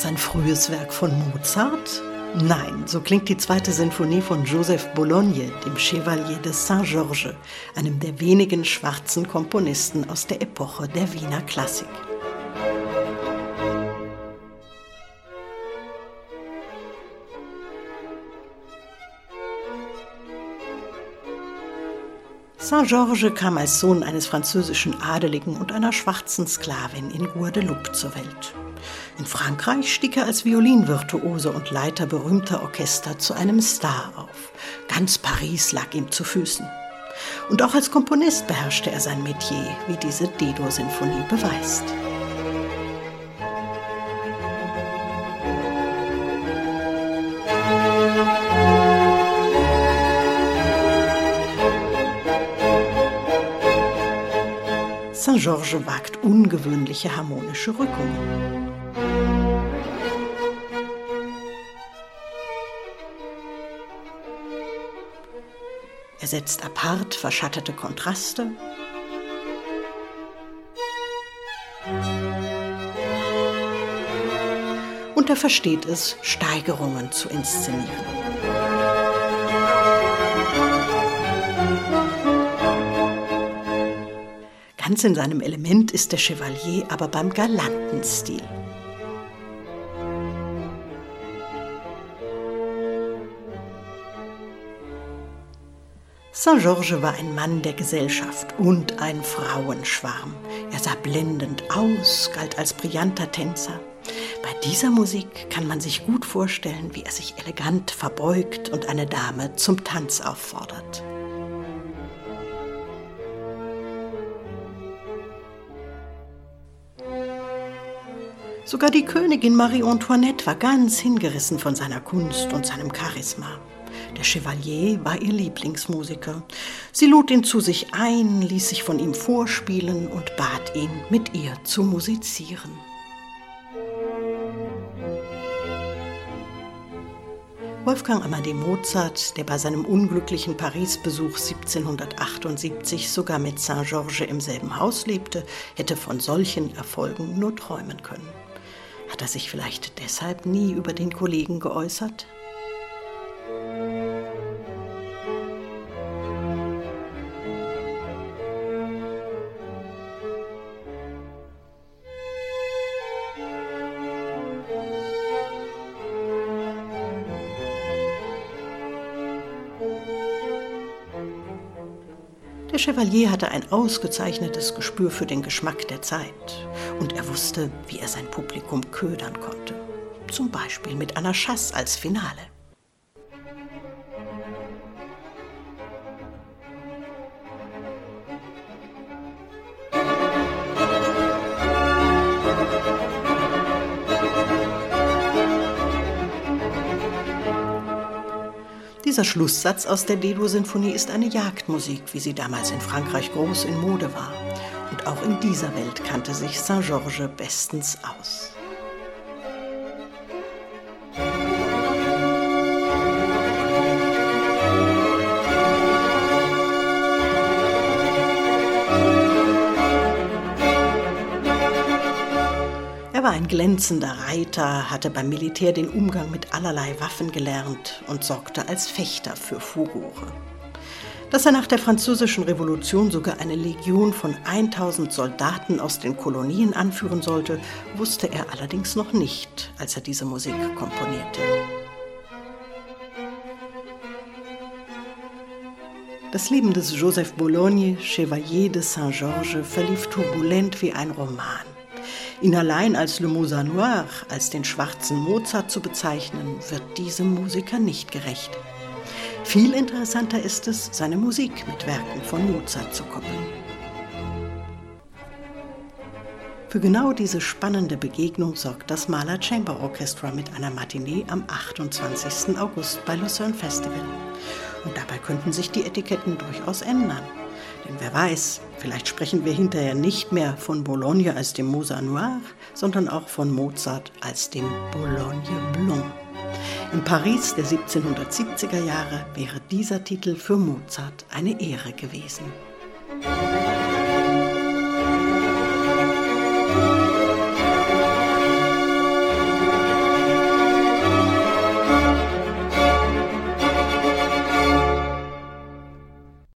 das ein frühes Werk von Mozart? Nein, so klingt die zweite Sinfonie von Joseph Bologne, dem Chevalier de Saint-Georges, einem der wenigen schwarzen Komponisten aus der Epoche der Wiener Klassik. Saint-Georges kam als Sohn eines französischen Adeligen und einer schwarzen Sklavin in Guadeloupe zur Welt. In Frankreich stieg er als Violinvirtuose und Leiter berühmter Orchester zu einem Star auf. Ganz Paris lag ihm zu Füßen. Und auch als Komponist beherrschte er sein Metier, wie diese Dedo-Sinfonie beweist. Saint-Georges wagt ungewöhnliche harmonische Rückungen. Er setzt apart verschattete Kontraste. Und er versteht es, Steigerungen zu inszenieren. Ganz in seinem Element ist der Chevalier aber beim galanten Stil. Saint-Georges war ein Mann der Gesellschaft und ein Frauenschwarm. Er sah blendend aus, galt als brillanter Tänzer. Bei dieser Musik kann man sich gut vorstellen, wie er sich elegant verbeugt und eine Dame zum Tanz auffordert. Sogar die Königin Marie Antoinette war ganz hingerissen von seiner Kunst und seinem Charisma. Der Chevalier war ihr Lieblingsmusiker. Sie lud ihn zu sich ein, ließ sich von ihm vorspielen und bat ihn, mit ihr zu musizieren. Wolfgang Amadeus Mozart, der bei seinem unglücklichen Paris-Besuch 1778 sogar mit Saint-Georges im selben Haus lebte, hätte von solchen Erfolgen nur träumen können. Hat er sich vielleicht deshalb nie über den Kollegen geäußert? Chevalier hatte ein ausgezeichnetes Gespür für den Geschmack der Zeit und er wusste, wie er sein Publikum ködern konnte. Zum Beispiel mit einer Chasse als Finale. Dieser Schlusssatz aus der Dedo-Sinfonie ist eine Jagdmusik, wie sie damals in Frankreich groß in Mode war. Und auch in dieser Welt kannte sich Saint-Georges bestens aus. Er war ein glänzender Reiter, hatte beim Militär den Umgang mit allerlei Waffen gelernt und sorgte als Fechter für Furore. Dass er nach der Französischen Revolution sogar eine Legion von 1000 Soldaten aus den Kolonien anführen sollte, wusste er allerdings noch nicht, als er diese Musik komponierte. Das Leben des Joseph Bologne, Chevalier de Saint-Georges, verlief turbulent wie ein Roman. Ihn allein als Le Mozart Noir, als den schwarzen Mozart zu bezeichnen, wird diesem Musiker nicht gerecht. Viel interessanter ist es, seine Musik mit Werken von Mozart zu koppeln. Für genau diese spannende Begegnung sorgt das Mahler Chamber Orchestra mit einer Matinee am 28. August bei Lucerne Festival. Und dabei könnten sich die Etiketten durchaus ändern. Denn wer weiß, vielleicht sprechen wir hinterher nicht mehr von Bologna als dem Mozart Noir, sondern auch von Mozart als dem Boulogne Blond. In Paris der 1770er Jahre wäre dieser Titel für Mozart eine Ehre gewesen.